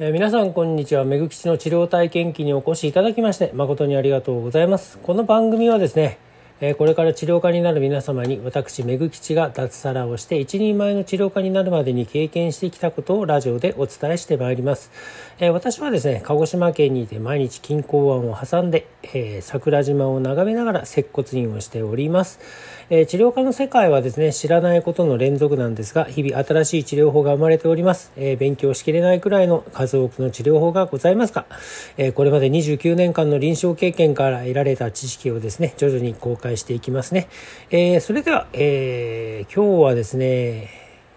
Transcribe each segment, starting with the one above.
えー、皆さんこんにちは。めぐきちの治療体験記にお越しいただきまして誠にありがとうございます。この番組はですねえこれから治療家になる皆様に私めぐきちが脱サラをして一人前の治療家になるまでに経験してきたことをラジオでお伝えしてまいります、え私はですね鹿児島県にいて毎日金港湾を挟んで、え桜島を眺めながら接骨院をしております、え治療科の世界はですね知らないことの連続なんですが日々新しい治療法が生まれております、え勉強しきれないくらいの数多くの治療法がございますが、えこれまで29年間の臨床経験から得られた知識をですね徐々に公開していきますね。え、それでは、え、今日はですね、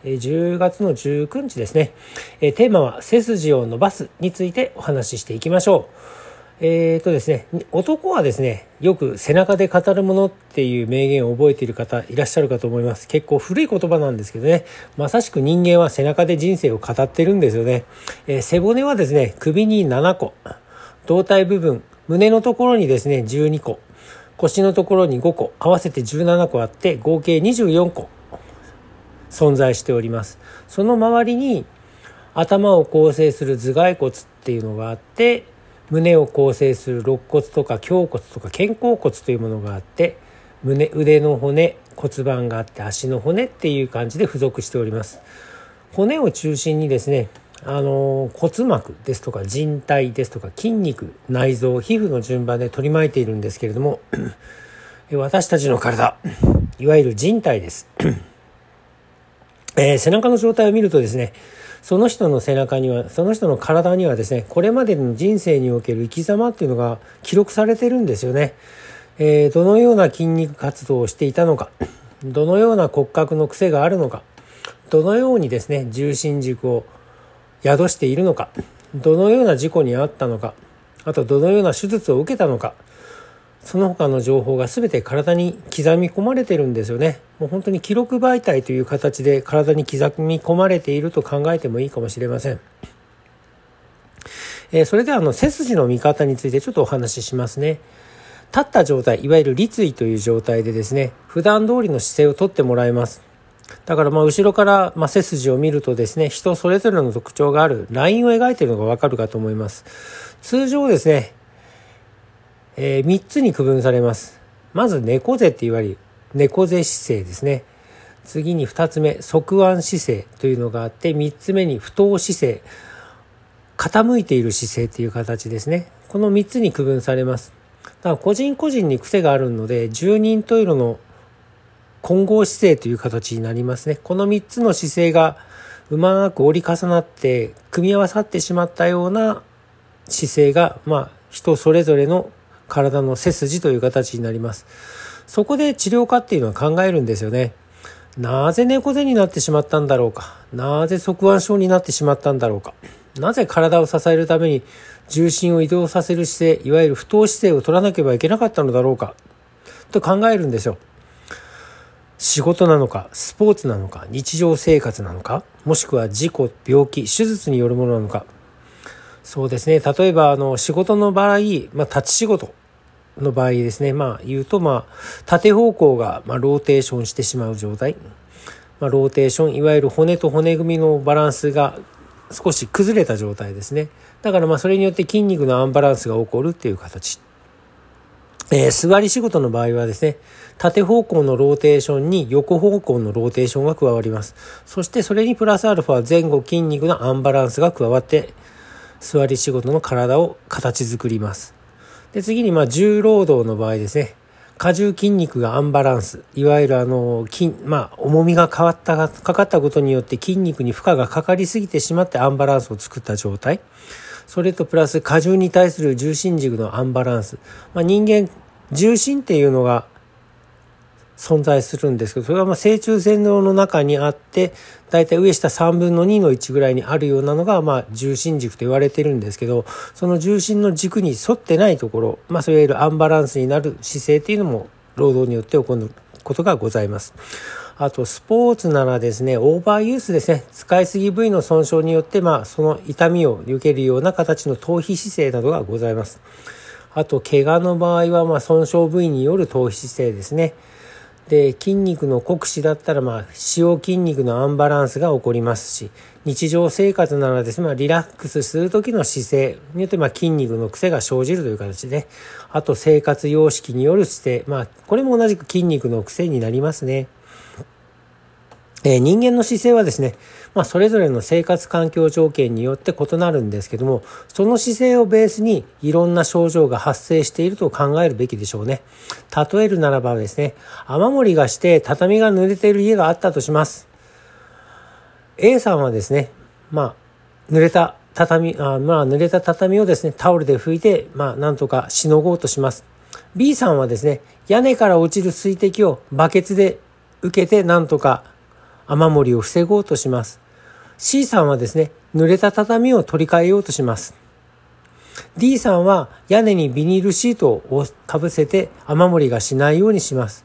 10月の19日ですね、テーマは背筋を伸ばすについてお話ししていきましょう。えーとですね、男はですね、よく背中で語るものっていう名言を覚えている方いらっしゃるかと思います。結構古い言葉なんですけどね、まさしく人間は背中で人生を語ってるんですよね。えー、背骨はですね、首に7個、胴体部分、胸のところにですね、12個、腰のところに5個。合わせて17個あって合計24個。存在しております。その周りに頭を構成する頭蓋骨っていうのがあって胸を構成する肋骨とか胸骨とか肩甲骨というものがあって胸腕の骨骨盤があって足の骨っていう感じで付属しております。骨を中心にですねあの骨膜ですとか人体ですとか筋肉内臓皮膚の順番で取り巻いているんですけれども私たちの体いわゆる人体です、えー、背中の状態を見るとですねその人の背中にはその人の体にはですねこれまでの人生における生き様っていうのが記録されてるんですよね、えー、どのような筋肉活動をしていたのかどのような骨格の癖があるのかどのようにですね重心軸を宿しているのかどのような事故に遭ったのかあとどのような手術を受けたのかその他の情報が全て体に刻み込まれてるんですよね。もう本当に記録媒体という形で体に刻み込まれていると考えてもいいかもしれません、えー、それではあの背筋の見方についてちょっとお話ししますね。立った状態いわゆる立位という状態でですね普段通りの姿勢をとってもらいます。だからまあ後ろからま背筋を見るとですね、人それぞれの特徴があるラインを描いているのがわかるかと思います。通常ですね、えー、3つに区分されます。まず猫背って言われる猫背姿勢ですね。次に2つ目、側腕姿勢というのがあって、3つ目に不当姿勢。傾いている姿勢っていう形ですね。この3つに区分されます。だから個人個人に癖があるので、十人十色の混合姿勢という形になりますね。この3つの姿勢がうまく折り重なって組み合わさってしまったような姿勢が、まあ、人それぞれの体の背筋という形になります。そこで治療家っていうのは考えるんですよね。なぜ猫背になってしまったんだろうか。なぜ側腕症になってしまったんだろうか。なぜ体を支えるために重心を移動させる姿勢、いわゆる不当姿勢を取らなければいけなかったのだろうか。と考えるんですよ。仕事なのか、スポーツなのか、日常生活なのか、もしくは事故、病気、手術によるものなのか。そうですね。例えば、あの、仕事の場合、まあ、立ち仕事の場合ですね。まあ、言うと、まあ、縦方向が、ま、ローテーションしてしまう状態。まあ、ローテーション、いわゆる骨と骨組みのバランスが少し崩れた状態ですね。だから、まあ、それによって筋肉のアンバランスが起こるっていう形。えー、座り仕事の場合はですね、縦方向のローテーションに横方向のローテーションが加わります。そしてそれにプラスアルファ前後筋肉のアンバランスが加わって、座り仕事の体を形作ります。で、次にまあ重労働の場合ですね、荷重筋肉がアンバランス。いわゆるあの、筋、まあ、重みが変わった、かかったことによって筋肉に負荷がかかりすぎてしまってアンバランスを作った状態。それとプラス荷重に対する重心軸のアンバランス。まあ、人間、重心っていうのが存在するんですけど、それはまあ正中線の中にあって、だいたい上下3分の2の1ぐらいにあるようなのが、まあ重心軸と言われてるんですけど、その重心の軸に沿ってないところ、まあそういわゆるアンバランスになる姿勢っていうのも労働によって起こることがございます。あと、スポーツならですね、オーバーユースですね、使いすぎ部位の損傷によって、まあ、その痛みを受けるような形の頭皮姿勢などがございます。あと、怪我の場合は、まあ、損傷部位による頭皮姿勢ですね。で筋肉の酷使だったら、まあ、使用筋肉のアンバランスが起こりますし日常生活ならですね、まあ、リラックスする時の姿勢によって、まあ、筋肉の癖が生じるという形であと生活様式による姿勢、まあ、これも同じく筋肉の癖になりますね。え、人間の姿勢はですね、まあ、それぞれの生活環境条件によって異なるんですけども、その姿勢をベースにいろんな症状が発生していると考えるべきでしょうね。例えるならばですね、雨漏りがして畳が濡れている家があったとします。A さんはですね、まあ、濡れた畳、あまあ、濡れた畳をですね、タオルで拭いて、まあ、なんとかしのごうとします。B さんはですね、屋根から落ちる水滴をバケツで受けて、なんとか雨漏りを防ごうとします。C さんはですね、濡れた畳を取り替えようとします。D さんは屋根にビニールシートをかぶせて雨漏りがしないようにします。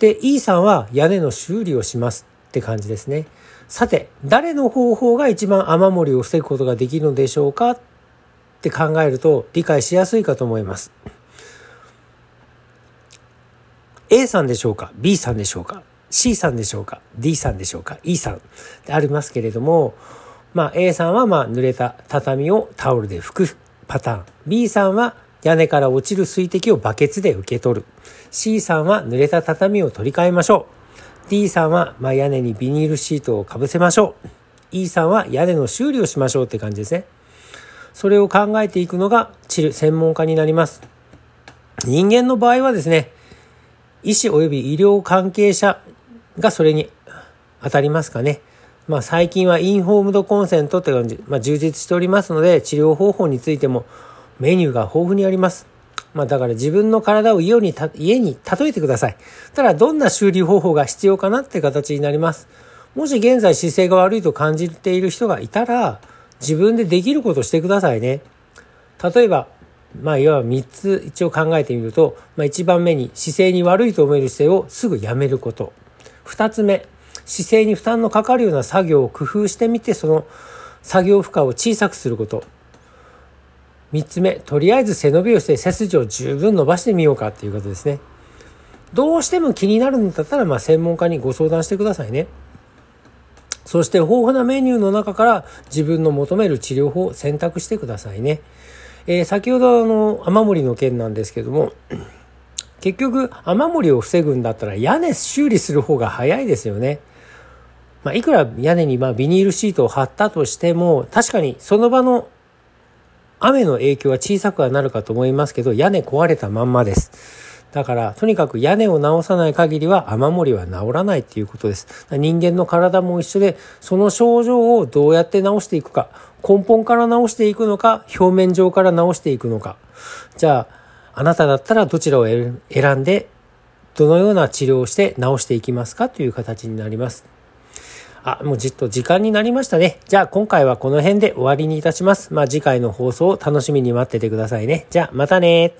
で、E さんは屋根の修理をしますって感じですね。さて、誰の方法が一番雨漏りを防ぐことができるのでしょうか？って考えると理解しやすいかと思います。A さんでしょうか ?B さんでしょうか？C さんでしょうか？D さんでしょうか？E さんでありますけれども、まあ、A さんはまあ濡れた畳をタオルで拭くパターン。B さんは屋根から落ちる水滴をバケツで受け取る。C さんは濡れた畳を取り替えましょう。D さんはまあ屋根にビニールシートをかぶせましょう。E さんは屋根の修理をしましょうって感じですね。それを考えていくのが治療専門家になります。人間の場合はですね医師及び医療関係者がそれに当たりますかね。まあ、最近はインフォームドコンセントという感じ、まあ、充実しておりますので、治療方法についてもメニューが豊富にあります。まあ、だから自分の体を家に家に例えてください。ただ、どんな修理方法が必要かなって形になります。もし現在姿勢が悪いと感じている人がいたら、自分でできることしてくださいね。例えば、まあ、いわば3つ一応考えてみると、まあ、1番目に姿勢に悪いと思える姿勢をすぐやめること。2つ目、姿勢に負担のかかるような作業を工夫してみて、その作業負荷を小さくすること。3つ目、とりあえず背伸びをして背筋を十分伸ばしてみようかっていうことですね。どうしても気になるんだったら、まあ、専門家にご相談してくださいね。そして豊富なメニューの中から自分の求める治療法を選択してくださいね。えー、先ほどあの雨漏りの件なんですけども、結局雨漏りを防ぐんだったら屋根修理する方が早いですよね。まあ、いくら屋根にまビニールシートを貼ったとしても、確かにその場の雨の影響は小さくはなるかと思いますけど、屋根壊れたまんまです。だから、とにかく屋根を直さない限りは雨漏りは治らないっていうことです。人間の体も一緒で、その症状をどうやって治していくか、根本から治していくのか、表面上から治していくのか。じゃあ、あなただったらどちらを選んで、どのような治療をして治していきますかという形になります。あ、もうじっと時間になりましたね。じゃあ今回はこの辺で終わりにいたします。まあ次回の放送を楽しみに待っててくださいね。じゃあまたね